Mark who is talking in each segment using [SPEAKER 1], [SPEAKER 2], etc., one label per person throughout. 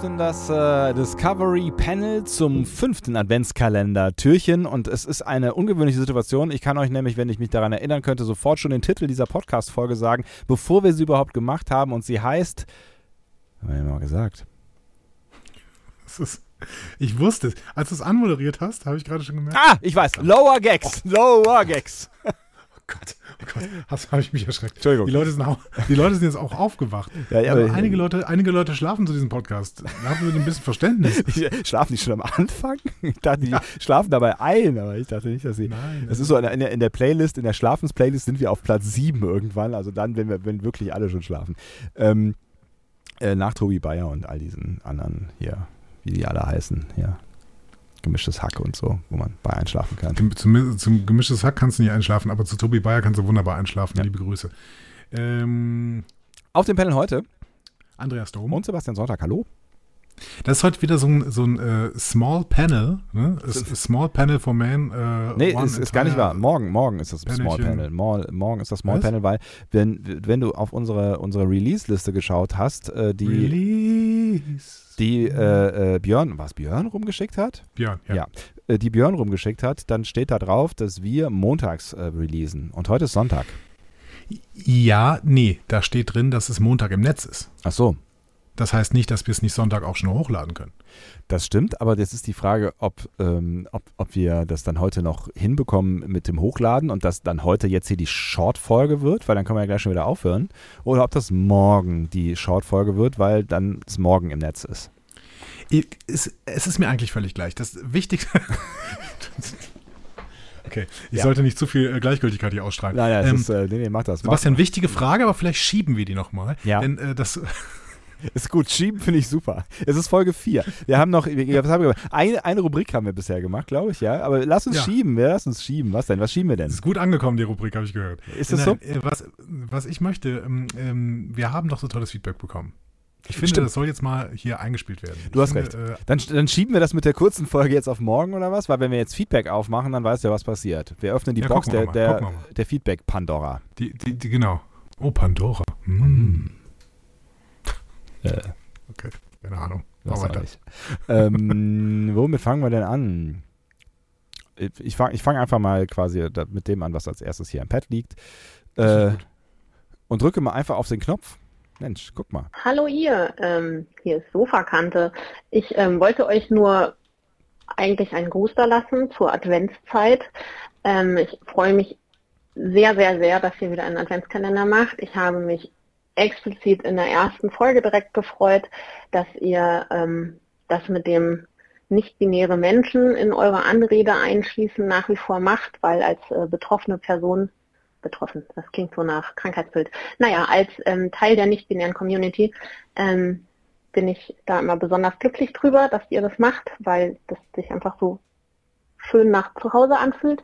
[SPEAKER 1] Öffnen das äh, Discovery Panel zum fünften Adventskalender Türchen und es ist eine ungewöhnliche Situation. Ich kann euch nämlich, wenn ich mich daran erinnern könnte, sofort schon den Titel dieser Podcast-Folge sagen, bevor wir sie überhaupt gemacht haben und sie heißt, haben wir ja mal gesagt.
[SPEAKER 2] Ist, ich wusste es. Als du es anmoderiert hast, habe ich gerade schon gemerkt.
[SPEAKER 1] Ah, ich weiß. Lower Gags. Lower Gags.
[SPEAKER 2] oh Gott. Oh Gott, habe ich mich erschreckt.
[SPEAKER 1] Entschuldigung.
[SPEAKER 2] Die Leute sind, auch, die Leute sind jetzt auch aufgewacht.
[SPEAKER 1] Ja, ja,
[SPEAKER 2] also einige, Leute, einige Leute schlafen zu diesem Podcast. Da haben wir ein bisschen Verständnis.
[SPEAKER 1] schlafen die schon am Anfang? Ich dachte, die ja. schlafen dabei ein, aber ich dachte nicht, dass sie. Nein. Das ist so, in der, in der Playlist, in der Schlafensplaylist sind wir auf Platz 7 irgendwann. Also dann, wenn wir, wenn wirklich alle schon schlafen. Ähm, äh, nach Tobi Bayer und all diesen anderen hier, wie die alle heißen, ja gemischtes Hack und so, wo man bei einschlafen kann.
[SPEAKER 2] Zum, zum gemischtes Hack kannst du nicht einschlafen, aber zu Tobi Bayer kannst du wunderbar einschlafen. Ja. Liebe Grüße.
[SPEAKER 1] Ähm, Auf dem Panel heute
[SPEAKER 2] Andreas Dom
[SPEAKER 1] und Sebastian Sonntag. Hallo.
[SPEAKER 2] Das ist heute wieder so ein, so ein äh, Small Panel. Ne? Small Panel for Man. Äh,
[SPEAKER 1] nee, ist, ist gar nicht wahr. Morgen, morgen ist das Panelchen. Small Panel. Morgen, morgen ist das Small Was? Panel, weil wenn, wenn du auf unsere, unsere Release-Liste geschaut hast, äh, die,
[SPEAKER 2] Release.
[SPEAKER 1] Die äh, äh, Björn, was Björn rumgeschickt hat?
[SPEAKER 2] Björn, ja. ja
[SPEAKER 1] äh, die Björn rumgeschickt hat, dann steht da drauf, dass wir montags äh, releasen. Und heute ist Sonntag.
[SPEAKER 2] Ja, nee, da steht drin, dass es Montag im Netz ist.
[SPEAKER 1] Ach so.
[SPEAKER 2] Das heißt nicht, dass wir es nicht Sonntag auch schon hochladen können.
[SPEAKER 1] Das stimmt, aber jetzt ist die Frage, ob, ähm, ob, ob wir das dann heute noch hinbekommen mit dem Hochladen und dass dann heute jetzt hier die Short-Folge wird, weil dann können wir ja gleich schon wieder aufhören. Oder ob das morgen die Short-Folge wird, weil dann es morgen im Netz ist.
[SPEAKER 2] Es, es ist mir eigentlich völlig gleich. Das Wichtigste. Okay, ich ja. sollte nicht zu viel äh, Gleichgültigkeit hier ausstrahlen.
[SPEAKER 1] Nein, nein, ähm, ist, äh, nee, nee, mach das.
[SPEAKER 2] Sebastian, wichtige Frage, aber vielleicht schieben wir die nochmal.
[SPEAKER 1] Ja.
[SPEAKER 2] Denn äh, das,
[SPEAKER 1] Ist gut, schieben finde ich super. Es ist Folge 4. Wir haben noch, was haben wir? Eine, eine Rubrik haben wir bisher gemacht, glaube ich, ja. Aber lass uns ja. schieben, wir lass uns schieben. Was denn? Was schieben wir denn?
[SPEAKER 2] Ist gut angekommen, die Rubrik, habe ich gehört.
[SPEAKER 1] Ist das so?
[SPEAKER 2] Äh, was, was ich möchte, ähm, ähm, wir haben doch so tolles Feedback bekommen. Ich finde, Stimmt. das soll jetzt mal hier eingespielt werden.
[SPEAKER 1] Du ich hast finde, recht. Äh, dann, dann, schieben wir das mit der kurzen Folge jetzt auf morgen oder was? Weil wenn wir jetzt Feedback aufmachen, dann weißt du ja, was passiert. Wir öffnen die ja, Box der, der, der Feedback Pandora.
[SPEAKER 2] Die, die, die, genau. Oh, Pandora. Mm. Äh. Okay, keine Ahnung.
[SPEAKER 1] Mach weiter. ähm, womit fangen wir denn an? Ich fange fang einfach mal quasi mit dem an, was als erstes hier am Pad liegt. Äh, und drücke mal einfach auf den Knopf. Mensch, guck mal.
[SPEAKER 3] Hallo ihr, ähm, hier ist Sofakante. Ich ähm, wollte euch nur eigentlich einen Gruß da lassen zur Adventszeit. Ähm, ich freue mich sehr, sehr, sehr, dass ihr wieder einen Adventskalender macht. Ich habe mich explizit in der ersten Folge direkt gefreut, dass ihr ähm, das mit dem nicht-binäre Menschen in eure Anrede einschließen nach wie vor macht, weil als äh, betroffene Person, betroffen, das klingt so nach Krankheitsbild, naja, als ähm, Teil der nicht-binären Community ähm, bin ich da immer besonders glücklich drüber, dass ihr das macht, weil das sich einfach so schön nach zu Hause anfühlt.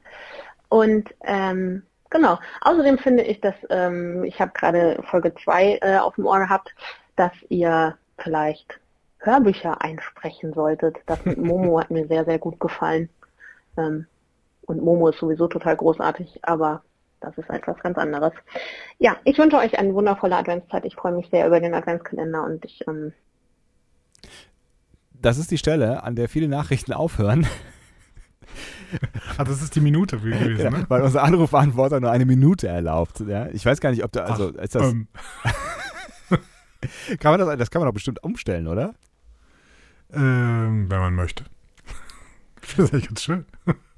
[SPEAKER 3] Und ähm, Genau. Außerdem finde ich, dass ähm, ich habe gerade Folge 2 äh, auf dem Ohr gehabt, dass ihr vielleicht Hörbücher einsprechen solltet. Das mit Momo hat mir sehr, sehr gut gefallen. Ähm, und Momo ist sowieso total großartig, aber das ist etwas ganz anderes. Ja, ich wünsche euch eine wundervolle Adventszeit. Ich freue mich sehr über den Adventskalender und ich. Ähm
[SPEAKER 1] das ist die Stelle, an der viele Nachrichten aufhören.
[SPEAKER 2] Ah, das ist die Minute gewesen,
[SPEAKER 1] ja, ne? Weil unser Anrufbeantworter nur eine Minute erlaubt. Ja? Ich weiß gar nicht, ob da, also Ach, ist das. Ähm. kann man das, das kann man doch bestimmt umstellen, oder?
[SPEAKER 2] Ähm, wenn man möchte. Ich finde das eigentlich ganz schön.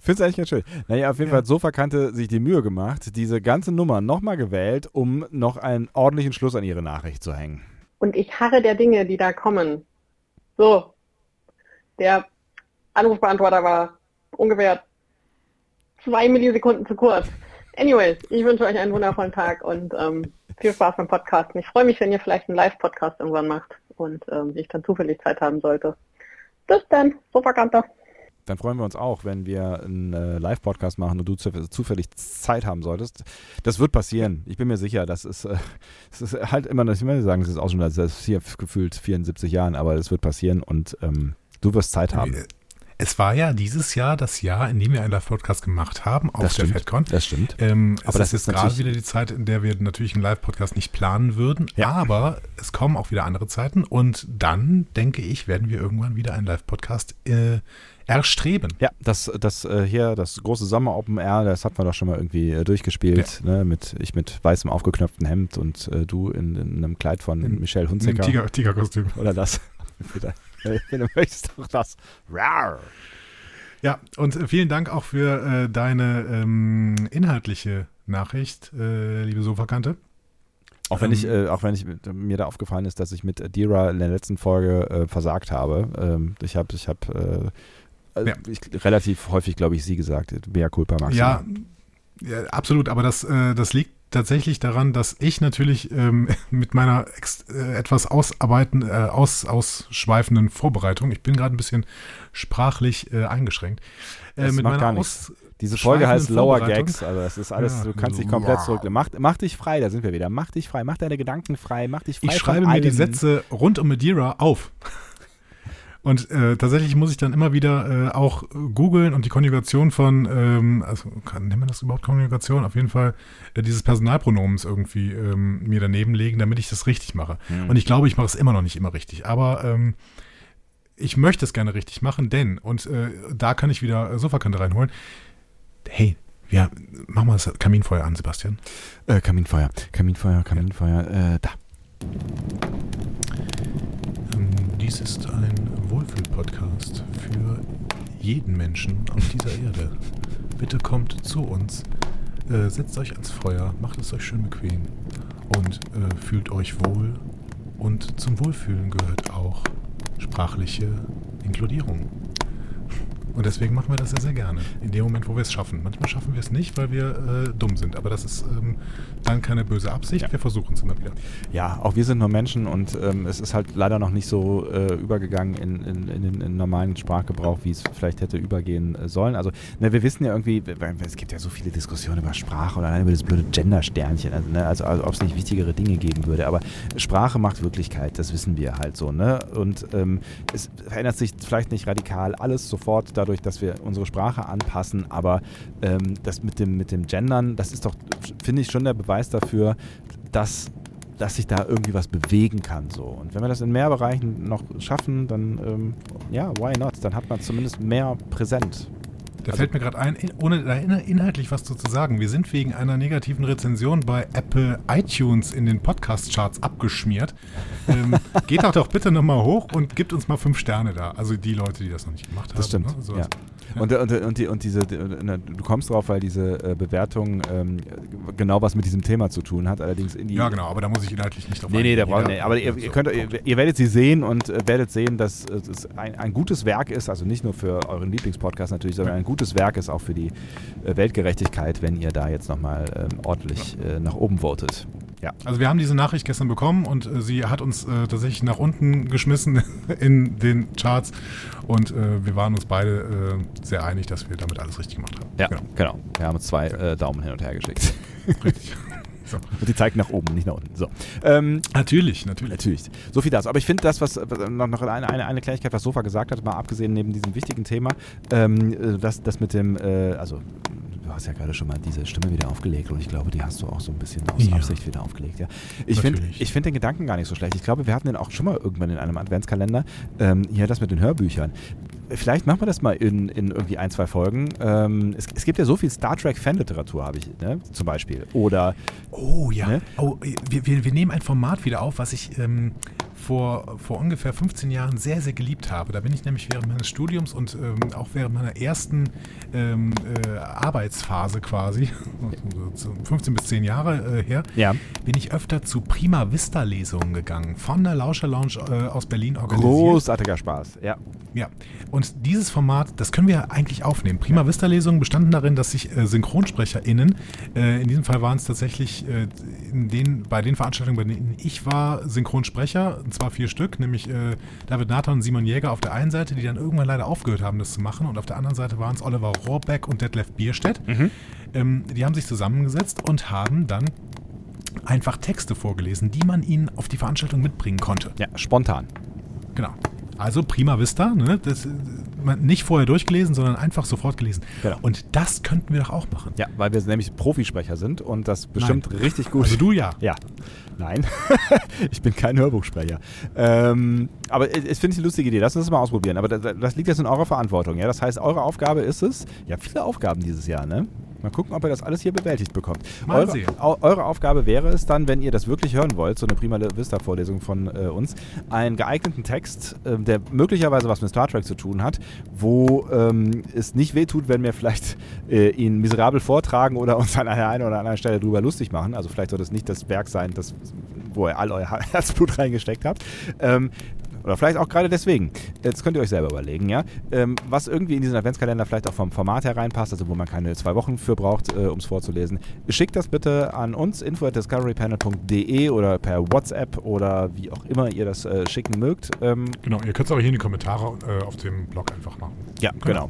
[SPEAKER 1] Findest du eigentlich ganz schön. Naja, auf jeden ja. Fall hat Sofakante sich die Mühe gemacht, diese ganze Nummer nochmal gewählt, um noch einen ordentlichen Schluss an ihre Nachricht zu hängen.
[SPEAKER 3] Und ich harre der Dinge, die da kommen. So. Der Anrufbeantworter war ungefähr zwei Millisekunden zu kurz. Anyways, ich wünsche euch einen wundervollen Tag und ähm, viel Spaß beim Podcasten. Ich freue mich, wenn ihr vielleicht einen Live-Podcast irgendwann macht und ähm, ich dann zufällig Zeit haben sollte. Bis dann, Sofakanter.
[SPEAKER 1] Dann freuen wir uns auch, wenn wir einen äh, Live-Podcast machen und du zufällig Zeit haben solltest. Das wird passieren. Ich bin mir sicher, das ist, äh, das ist halt immer, ich will sagen, es ist auch schon seit hier gefühlt 74 Jahren, aber das wird passieren und ähm, du wirst Zeit haben.
[SPEAKER 2] Es war ja dieses Jahr das Jahr, in dem wir einen Live-Podcast gemacht haben auf
[SPEAKER 1] das
[SPEAKER 2] der
[SPEAKER 1] stimmt,
[SPEAKER 2] FedCon.
[SPEAKER 1] Das stimmt.
[SPEAKER 2] Ähm,
[SPEAKER 1] Aber
[SPEAKER 2] es
[SPEAKER 1] das
[SPEAKER 2] ist jetzt gerade wieder die Zeit, in der wir natürlich einen Live-Podcast nicht planen würden.
[SPEAKER 1] Ja.
[SPEAKER 2] Aber es kommen auch wieder andere Zeiten und dann, denke ich, werden wir irgendwann wieder einen Live-Podcast äh, erstreben.
[SPEAKER 1] Ja, das, das äh, hier, das große Sommer Open Air, das hatten wir doch schon mal irgendwie äh, durchgespielt. Ne? Mit, ich mit weißem aufgeknöpften Hemd und äh, du in, in einem Kleid von
[SPEAKER 2] In-
[SPEAKER 1] Michelle Hunziker.
[SPEAKER 2] Tiger- Tigerkostüm.
[SPEAKER 1] Oder das. Wenn du möchtest, doch das. Rar.
[SPEAKER 2] Ja, und äh, vielen Dank auch für äh, deine ähm, inhaltliche Nachricht, äh, liebe Sofakante.
[SPEAKER 1] Auch wenn ich,
[SPEAKER 2] Ähm,
[SPEAKER 1] äh, auch wenn ich mir da aufgefallen ist, dass ich mit Adira in der letzten Folge äh, versagt habe. Ähm, ich habe, ich habe äh,
[SPEAKER 2] Ja.
[SPEAKER 1] ich, relativ häufig, glaube ich, sie gesagt. Mea culpa maxima.
[SPEAKER 2] Ja, ja, absolut, aber das, äh, das liegt tatsächlich daran, dass ich natürlich ähm, mit meiner äh, etwas ausarbeiten, äh, aus, ausschweifenden Vorbereitung, ich bin gerade ein bisschen sprachlich äh, eingeschränkt, äh,
[SPEAKER 1] Das
[SPEAKER 2] mit
[SPEAKER 1] macht
[SPEAKER 2] meiner
[SPEAKER 1] gar nichts. Diese Folge heißt Lower. Gags, also das ist alles,
[SPEAKER 2] Ja,
[SPEAKER 1] du kannst dich komplett
[SPEAKER 2] wow.
[SPEAKER 1] zurück. Mach, mach dich frei, da sind wir wieder. Mach dich frei, mach deine Gedanken frei, mach dich frei.
[SPEAKER 2] Ich schreibe mir die. Sätze rund um Madeira auf. Und äh, tatsächlich muss ich dann immer wieder äh, auch googeln und die Konjugation von, ähm, also kann, nennt man das überhaupt Konjugation? Auf jeden Fall äh, dieses Personalpronomens irgendwie ähm, mir daneben legen, damit ich das richtig mache.
[SPEAKER 1] Hm.
[SPEAKER 2] Und ich glaube, ich mache es immer noch nicht immer richtig. Aber ähm, ich möchte es gerne richtig machen, denn, und äh, da kann ich wieder Sofakante reinholen. Hey, ja, mach mal das Kaminfeuer an, Sebastian.
[SPEAKER 1] Äh, Kaminfeuer, Kaminfeuer, Kaminfeuer, äh, da.
[SPEAKER 2] Ähm, Dies ist ein Wohlfühl-Podcast für jeden Menschen auf dieser Erde. Bitte kommt zu uns, äh, setzt euch ans Feuer, macht es euch schön bequem und äh, fühlt euch wohl. Und zum Wohlfühlen gehört auch sprachliche Inkludierung. Und deswegen machen wir das sehr, sehr gerne. In dem Moment, wo wir es schaffen. Manchmal schaffen wir es nicht, weil wir äh, dumm sind. Aber das ist ähm, dann keine böse Absicht.
[SPEAKER 1] Ja.
[SPEAKER 2] Wir versuchen es immer wieder.
[SPEAKER 1] Ja, auch wir sind nur Menschen und ähm, es ist halt leider noch nicht so äh, übergegangen in, in, in den in normalen Sprachgebrauch, wie es vielleicht hätte übergehen äh, sollen. Also, ne, wir wissen ja irgendwie, es gibt ja so viele Diskussionen über Sprache oder allein über das blöde Gender-Sternchen, also, ne, also, also ob es nicht wichtigere Dinge geben würde. Aber Sprache macht Wirklichkeit, das wissen wir halt so. Ne? Und ähm, es verändert sich vielleicht nicht radikal alles sofort dadurch, dass wir unsere Sprache anpassen, aber ähm, das mit dem, mit dem Gendern, das ist doch, finde ich, schon der Beweis dafür, dass dass sich da irgendwie was bewegen kann. So. Und wenn wir das in mehr Bereichen noch schaffen, dann ähm, ja, why not? Dann hat man zumindest mehr präsent.
[SPEAKER 2] Da
[SPEAKER 1] Also-
[SPEAKER 2] fällt mir gerade ein, in- ohne da in- inhaltlich was zu zu sagen. Wir sind wegen einer negativen Rezension bei Apple iTunes in den Podcast-Charts abgeschmiert. Ähm, geht doch doch bitte nochmal hoch und gibt uns mal fünf Sterne da. Also die Leute, die das noch nicht gemacht haben.
[SPEAKER 1] Das stimmt.
[SPEAKER 2] Ne? So,
[SPEAKER 1] ja. Und, und, und, die, und diese, du kommst drauf, weil diese äh, Bewertung ähm, genau was mit diesem Thema zu tun hat, allerdings in die.
[SPEAKER 2] ja, genau, aber da muss ich inhaltlich nicht drauf
[SPEAKER 1] Nee, nee, da braucht nee, aber ihr, ihr, könnt, ihr, ihr werdet sie sehen und äh, werdet sehen, dass äh, es ein, ein gutes Werk ist, also nicht nur für euren Lieblingspodcast natürlich, sondern ein gutes Werk ist auch für die äh, Weltgerechtigkeit, wenn ihr da jetzt nochmal ähm, ordentlich äh, nach oben votet. Ja.
[SPEAKER 2] Also wir haben diese Nachricht gestern bekommen und äh, sie hat uns äh, tatsächlich nach unten geschmissen in den Charts und äh, wir waren uns beide äh, sehr einig, dass wir damit alles richtig gemacht haben.
[SPEAKER 1] Ja,
[SPEAKER 2] Genau.
[SPEAKER 1] genau. Wir haben uns zwei äh, Daumen hin und her geschickt.
[SPEAKER 2] Richtig. So.
[SPEAKER 1] Und die zeigt nach oben, nicht nach unten. So. Ähm,
[SPEAKER 2] Natürlich, natürlich.
[SPEAKER 1] Natürlich. So viel dazu. Aber ich finde das, was noch, noch eine, eine, eine Kleinigkeit, was Sofa gesagt hat, mal abgesehen neben diesem wichtigen Thema, ähm, äh, das, das mit dem, äh, also du hast ja gerade schon mal diese Stimme wieder aufgelegt und ich glaube, die hast du auch so ein bisschen aus
[SPEAKER 2] Ja.
[SPEAKER 1] Absicht wieder aufgelegt. Ja. Ich finde find den Gedanken gar nicht so schlecht. Ich glaube, wir hatten den auch schon mal irgendwann in einem Adventskalender. Ähm, hier das mit den Hörbüchern. Vielleicht machen wir das mal in, in irgendwie ein, zwei Folgen. Ähm, es, es gibt ja so viel Star Trek-Fanliteratur, habe ich, ne? zum Beispiel. Oder
[SPEAKER 2] Oh ja.
[SPEAKER 1] Ne?
[SPEAKER 2] Oh, wir, wir, wir nehmen ein Format wieder auf, was ich ähm, vor, vor ungefähr 15 Jahren sehr, sehr geliebt habe. Da bin ich nämlich während meines Studiums und ähm, auch während meiner ersten ähm, äh, Arbeitsphase quasi, 15 bis 10 Jahre äh, her,
[SPEAKER 1] Ja.
[SPEAKER 2] bin ich öfter zu Prima Vista Lesungen gegangen. Von der Lauscher Lounge äh, aus Berlin organisiert.
[SPEAKER 1] Großartiger Spaß, ja.
[SPEAKER 2] Ja, und dieses Format, das können wir eigentlich aufnehmen. Prima Vista Lesungen bestanden darin, dass sich äh, SynchronsprecherInnen, äh, in diesem Fall waren es tatsächlich äh, in den, bei den Veranstaltungen, bei denen ich war, Synchronsprecher, zwar vier Stück, nämlich äh, David Nathan und Simon Jäger auf der einen Seite, die dann irgendwann leider aufgehört haben, das zu machen, und auf der anderen Seite waren es Oliver Rohrbeck und Detlef Bierstedt. Ähm, die haben sich zusammengesetzt und haben dann einfach Texte vorgelesen, die man ihnen auf die Veranstaltung mitbringen konnte.
[SPEAKER 1] Ja, spontan.
[SPEAKER 2] Genau. Also Prima Vista, ne? das, man- nicht vorher durchgelesen, sondern einfach sofort gelesen.
[SPEAKER 1] Genau.
[SPEAKER 2] Und das könnten wir doch auch machen.
[SPEAKER 1] Ja, weil wir nämlich Profisprecher sind und das bestimmt
[SPEAKER 2] Nein.
[SPEAKER 1] richtig gut.
[SPEAKER 2] Also du ja.
[SPEAKER 1] Ja. Nein, ich bin kein Hörbuchsprecher. Ähm, aber es finde ich eine lustige Idee. Lass uns das mal ausprobieren. Aber das, das liegt jetzt in eurer Verantwortung. Ja? Das heißt, eure Aufgabe ist es, ja, viele Aufgaben dieses Jahr, ne? Mal gucken, ob ihr das alles hier bewältigt bekommt.
[SPEAKER 2] Mal
[SPEAKER 1] eure,
[SPEAKER 2] sehen.
[SPEAKER 1] eure Aufgabe wäre es dann, wenn ihr das wirklich hören wollt, so eine Prima Vista-Vorlesung von äh, uns, einen geeigneten Text, ähm, der möglicherweise was mit Star Trek zu tun hat, wo ähm, es nicht wehtut, wenn wir vielleicht äh, ihn miserabel vortragen oder uns an einer einen oder anderen Stelle drüber lustig machen. Also vielleicht soll das nicht das Werk sein, das, wo ihr all euer Herzblut reingesteckt habt. Ähm, oder vielleicht auch gerade deswegen. Das könnt ihr euch selber überlegen, ja. Ähm, was irgendwie in diesen Adventskalender vielleicht auch vom Format hereinpasst, also wo man keine zwei Wochen für braucht, äh, um es vorzulesen. Schickt das bitte an uns, info at discoverypanel.de oder per WhatsApp oder wie auch immer ihr das äh, schicken mögt. Ähm,
[SPEAKER 2] Genau, ihr könnt es aber hier in die Kommentare äh, auf dem Blog einfach machen.
[SPEAKER 1] ja, genau.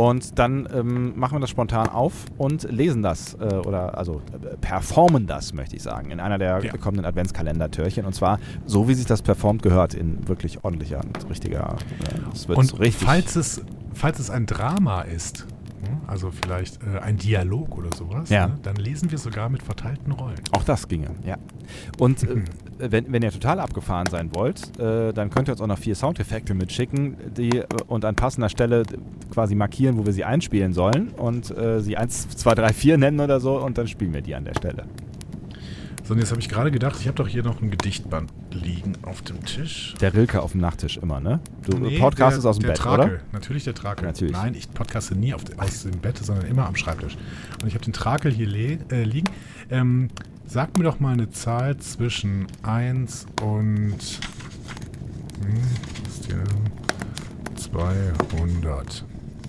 [SPEAKER 1] Und dann ähm, machen wir das spontan auf und lesen das äh, oder also äh, performen das, möchte ich sagen, in einer der
[SPEAKER 2] Ja.
[SPEAKER 1] kommenden Adventskalender-Türchen. Und zwar so, wie sich das performt gehört, in wirklich ordentlicher und richtiger. Äh,
[SPEAKER 2] Und
[SPEAKER 1] richtig.
[SPEAKER 2] falls es, falls es ein Drama ist, hm, also vielleicht äh, ein Dialog oder sowas,
[SPEAKER 1] Ja.
[SPEAKER 2] ne, dann lesen wir sogar mit verteilten Rollen.
[SPEAKER 1] Auch das ginge, ja. Und äh, wenn, wenn ihr total abgefahren sein wollt, äh, dann könnt ihr uns auch noch vier Soundeffekte mitschicken, die äh, und an passender Stelle quasi markieren, wo wir sie einspielen sollen und äh, sie 1, 2, 3, 4 nennen oder so und dann spielen wir die an der Stelle.
[SPEAKER 2] So, und jetzt habe ich gerade gedacht, ich habe doch hier noch ein Gedichtband liegen auf dem Tisch.
[SPEAKER 1] Der Rilke auf dem Nachttisch immer, ne? Du
[SPEAKER 2] Nee,
[SPEAKER 1] podcastest
[SPEAKER 2] der-
[SPEAKER 1] aus dem
[SPEAKER 2] der
[SPEAKER 1] Bett,
[SPEAKER 2] Trakel.
[SPEAKER 1] oder?
[SPEAKER 2] Natürlich der Trakel.
[SPEAKER 1] Natürlich.
[SPEAKER 2] Nein, ich podcaste nie auf, aus dem Bett, sondern immer am Schreibtisch. Und ich habe den Trakel hier äh, liegen. Ähm, sag mir doch mal eine Zahl zwischen 1 und hm, ist hier? 200.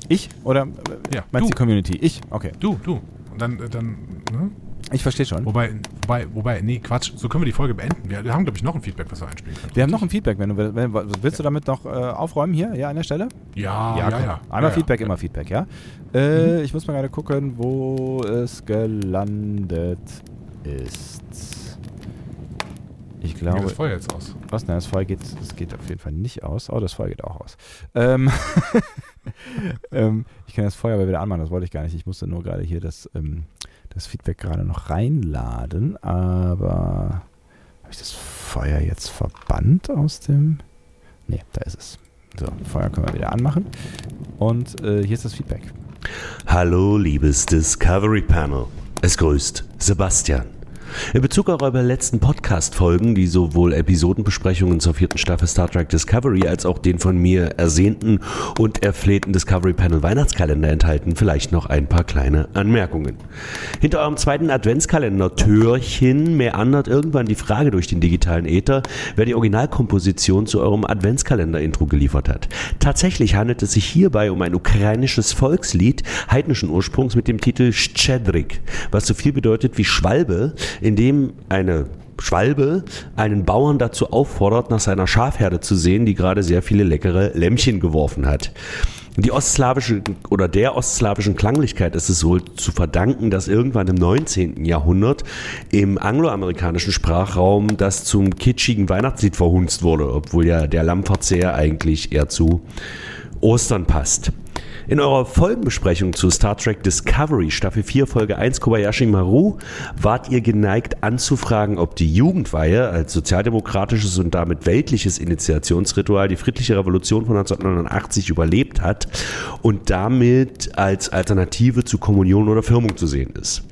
[SPEAKER 1] Ich oder äh,
[SPEAKER 2] Ja,
[SPEAKER 1] meinst
[SPEAKER 2] du.
[SPEAKER 1] die Community? Ich? Okay.
[SPEAKER 2] Du, du. Und dann, äh, dann ne?
[SPEAKER 1] Ich verstehe schon.
[SPEAKER 2] Wobei, wobei, wobei, nee, Quatsch, so können wir die Folge beenden. Wir, haben, glaube ich, noch ein Feedback, was wir einspielen können.
[SPEAKER 1] Wir haben noch ein Feedback, wenn du wenn, willst du damit noch äh, aufräumen hier, ja, an der Stelle?
[SPEAKER 2] Ja, ja, ja. ja.
[SPEAKER 1] Einmal
[SPEAKER 2] ja,
[SPEAKER 1] Feedback,
[SPEAKER 2] ja.
[SPEAKER 1] immer Feedback, ja. Äh, Ich muss mal gerade gucken, wo es gelandet ist. Ich
[SPEAKER 2] Wie geht
[SPEAKER 1] glaube.
[SPEAKER 2] das Feuer jetzt aus?
[SPEAKER 1] Was? Nein, das Feuer geht, das geht auf jeden Fall nicht aus. Oh, das Feuer geht auch aus. Ähm, ähm, ich kann das Feuer aber wieder anmachen, das wollte ich gar nicht. Ich musste nur gerade hier das, ähm, das Feedback gerade noch reinladen, aber habe ich das Feuer jetzt verbannt aus dem. Ne, da ist es. So, Feuer können wir wieder anmachen. Und äh, hier ist das Feedback.
[SPEAKER 4] Hallo, liebes Discovery Panel. Es grüßt Sebastian. In Bezug auf eure letzten Podcast-Folgen, die sowohl Episodenbesprechungen zur vierten Staffel Star Trek Discovery als auch den von mir ersehnten und erflehten Discovery Panel Weihnachtskalender enthalten, vielleicht noch ein paar kleine Anmerkungen. Hinter eurem zweiten Adventskalender-Türchen meandert irgendwann die Frage durch den digitalen Äther, wer die Originalkomposition zu eurem Adventskalender-Intro geliefert hat. Tatsächlich handelt es sich hierbei um ein ukrainisches Volkslied heidnischen Ursprungs mit dem Titel Szczedrik, was so viel bedeutet wie Schwalbe, in dem eine Schwalbe einen Bauern dazu auffordert, nach seiner Schafherde zu sehen, die gerade sehr viele leckere Lämmchen geworfen hat. Die ostslawische oder der ostslawischen Klanglichkeit ist es wohl zu verdanken, dass irgendwann im 19. Jahrhundert im angloamerikanischen Sprachraum das zum kitschigen Weihnachtslied verhunzt wurde, obwohl ja der Lammverzehr eigentlich eher zu Ostern passt. In eurer Folgenbesprechung zu Star Trek Discovery Staffel 4 Folge 1 Kobayashi Maru wart ihr geneigt anzufragen, ob die Jugendweihe als sozialdemokratisches und damit weltliches Initiationsritual die friedliche Revolution von 1989 überlebt hat und damit als Alternative zu Kommunion oder Firmung zu sehen ist.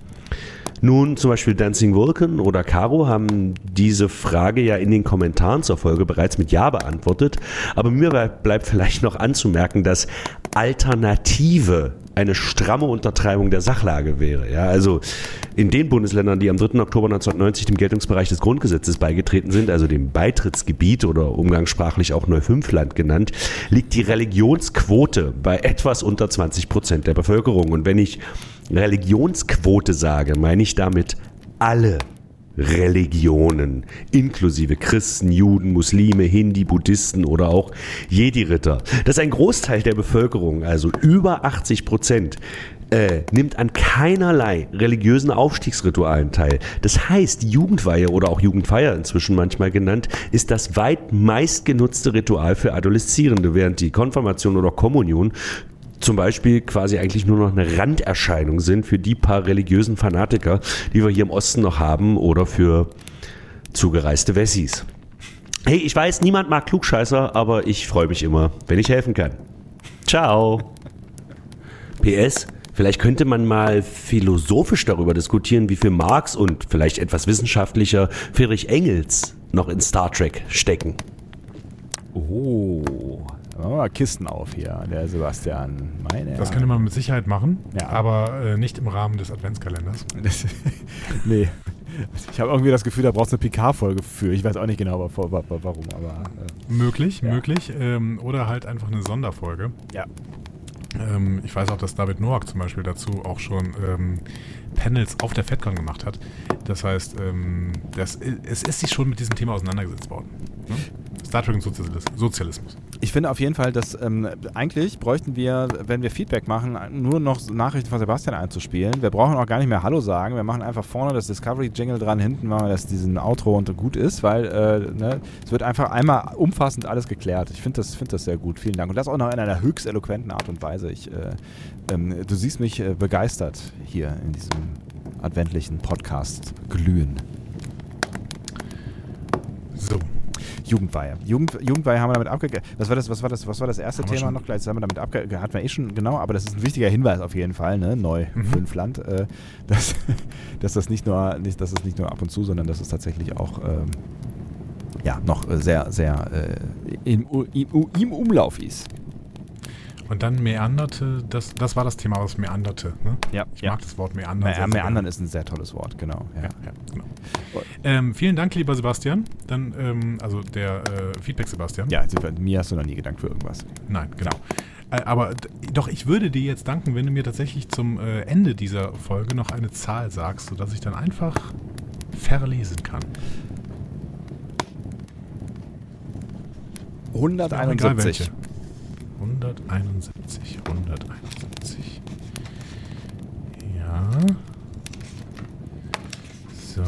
[SPEAKER 4] Nun, zum Beispiel Dancing Vulcan oder Caro haben diese Frage ja in den Kommentaren zur Folge bereits mit Ja beantwortet. Aber mir bleibt vielleicht noch anzumerken, dass Alternative eine stramme Untertreibung der Sachlage wäre. Ja, also in den Bundesländern, die am 3. Oktober 1990 dem Geltungsbereich des Grundgesetzes beigetreten sind, also dem Beitrittsgebiet oder umgangssprachlich auch Neufünfland genannt, liegt die Religionsquote bei etwas unter 20 Prozent der Bevölkerung. Und wenn ich Religionsquote sage, meine ich damit alle Religionen, inklusive Christen, Juden, Muslime, Hindi, Buddhisten oder auch Jedi-Ritter. Dass ein Großteil der Bevölkerung, also über 80 Prozent, äh, nimmt an keinerlei religiösen Aufstiegsritualen teil. Das heißt, Jugendweihe oder auch Jugendfeier inzwischen manchmal genannt, ist das weit meistgenutzte Ritual für Adoleszierende, während die Konfirmation oder Kommunion zum Beispiel quasi eigentlich nur noch eine Randerscheinung sind für die paar religiösen Fanatiker, die wir hier im Osten noch haben oder für zugereiste Wessis. Hey, ich weiß, niemand mag Klugscheißer, aber ich freue mich immer, wenn ich helfen kann. Ciao. PS, vielleicht könnte man mal philosophisch darüber diskutieren, wie viel Marx und vielleicht etwas wissenschaftlicher Friedrich Engels noch in Star Trek stecken.
[SPEAKER 1] Oh, Machen wir mal Kisten auf hier, der Sebastian. Meine
[SPEAKER 2] das könnte man mit Sicherheit machen,
[SPEAKER 1] Ja.
[SPEAKER 2] aber äh, nicht im Rahmen des Adventskalenders.
[SPEAKER 1] Das, nee. Ich habe irgendwie das Gefühl, da brauchst du eine PK-Folge für. Ich weiß auch nicht genau, wa- wa- wa- warum, aber äh,
[SPEAKER 2] Möglich,
[SPEAKER 1] Ja.
[SPEAKER 2] möglich. Ähm, oder halt einfach eine Sonderfolge.
[SPEAKER 1] ja.
[SPEAKER 2] Ähm, ich weiß auch, dass David Noack zum Beispiel dazu auch schon ähm, Panels auf der FedCon gemacht hat. Das heißt, ähm, das, es ist sich schon mit diesem Thema auseinandergesetzt worden. Ne? Star Trek und Sozialis Sozialismus.
[SPEAKER 1] Ich finde auf jeden Fall, dass ähm, eigentlich bräuchten wir, wenn wir Feedback machen, nur noch Nachrichten von Sebastian einzuspielen. Wir brauchen auch gar nicht mehr Hallo sagen. Wir machen einfach vorne das Discovery-Jingle dran, hinten machen wir das, diesen Outro und gut ist, weil äh, ne, es wird einfach einmal umfassend alles geklärt. Ich finde das, find das sehr gut. Vielen Dank. Und das auch noch in einer höchst eloquenten Art und Weise. Ich, äh, ähm, du siehst mich äh, begeistert hier in diesem adventlichen Podcast glühen.
[SPEAKER 2] So,
[SPEAKER 1] Jugendweihe. Jugend, Jugendweihe haben wir damit abge... Was war das, was war das, was war das erste Thema
[SPEAKER 2] schon.
[SPEAKER 1] noch gleich? Das haben wir damit abge... Hatten wir eh schon, genau, aber das ist ein wichtiger Hinweis auf jeden Fall, ne? Neu,
[SPEAKER 2] Mhm.
[SPEAKER 1] Fünfland. Äh, dass, dass das nicht nur, nicht, dass es nicht nur ab und zu, sondern dass es tatsächlich auch ähm, ja, noch äh, sehr, sehr äh, im, im, im Umlauf ist.
[SPEAKER 2] Und dann meanderte, das, das war das Thema, was meanderte. Ne?
[SPEAKER 1] Ja,
[SPEAKER 2] Ich
[SPEAKER 1] ja.
[SPEAKER 2] mag das Wort meandern.
[SPEAKER 1] Anderen
[SPEAKER 2] gerne.
[SPEAKER 1] ist ein sehr tolles Wort, genau. Ja.
[SPEAKER 2] Ja, ja, genau. Ähm, vielen Dank, lieber Sebastian. Dann, ähm, also der äh, Feedback Sebastian.
[SPEAKER 1] Ja, also, mir hast du noch nie gedankt für irgendwas.
[SPEAKER 2] Nein, genau. Äh, aber doch, ich würde dir jetzt danken, wenn du mir tatsächlich zum äh, Ende dieser Folge noch eine Zahl sagst, sodass ich dann einfach verlesen kann. Ist mir auch egal
[SPEAKER 1] 171.
[SPEAKER 2] welche. 171, 171. Ja. So.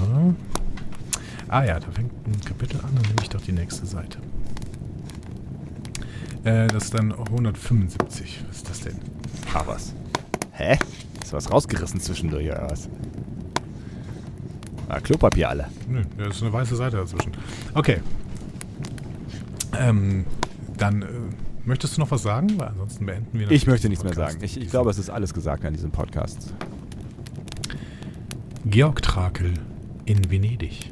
[SPEAKER 2] Ah ja, da fängt ein Kapitel an, dann nehme ich doch die nächste Seite. Äh, das ist dann 175. Was ist das denn?
[SPEAKER 1] Ah, was? Hä? Ist was rausgerissen zwischendurch oder was? Ah, Klopapier alle.
[SPEAKER 2] Nö, da ist eine weiße Seite dazwischen. Okay. Ähm, dann äh, möchtest du noch was sagen? Weil ansonsten beenden wir
[SPEAKER 1] Ich möchte nichts mehr sagen. Ich, ich glaube, es ist alles gesagt an diesem Podcast.
[SPEAKER 2] Georg Trakel in Venedig.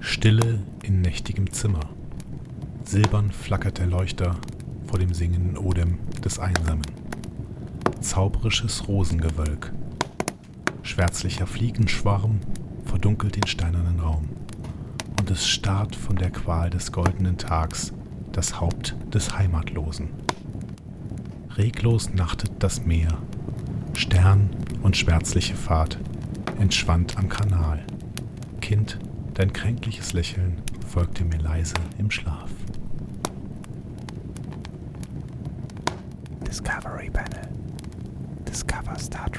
[SPEAKER 2] Stille in nächtigem Zimmer. Silbern flackert der Leuchter vor dem singenden Odem des Einsamen. Zauberisches Rosengewölk. Schwärzlicher Fliegenschwarm verdunkelt den steinernen Raum. Und es starrt von der Qual des goldenen Tags das Haupt des Heimatlosen. Reglos nachtet das Meer. Stern und schwärzliche Fahrt entschwand am Kanal. Kind, dein kränkliches Lächeln folgte mir leise im Schlaf.
[SPEAKER 1] Discovery Panel. Discover Star.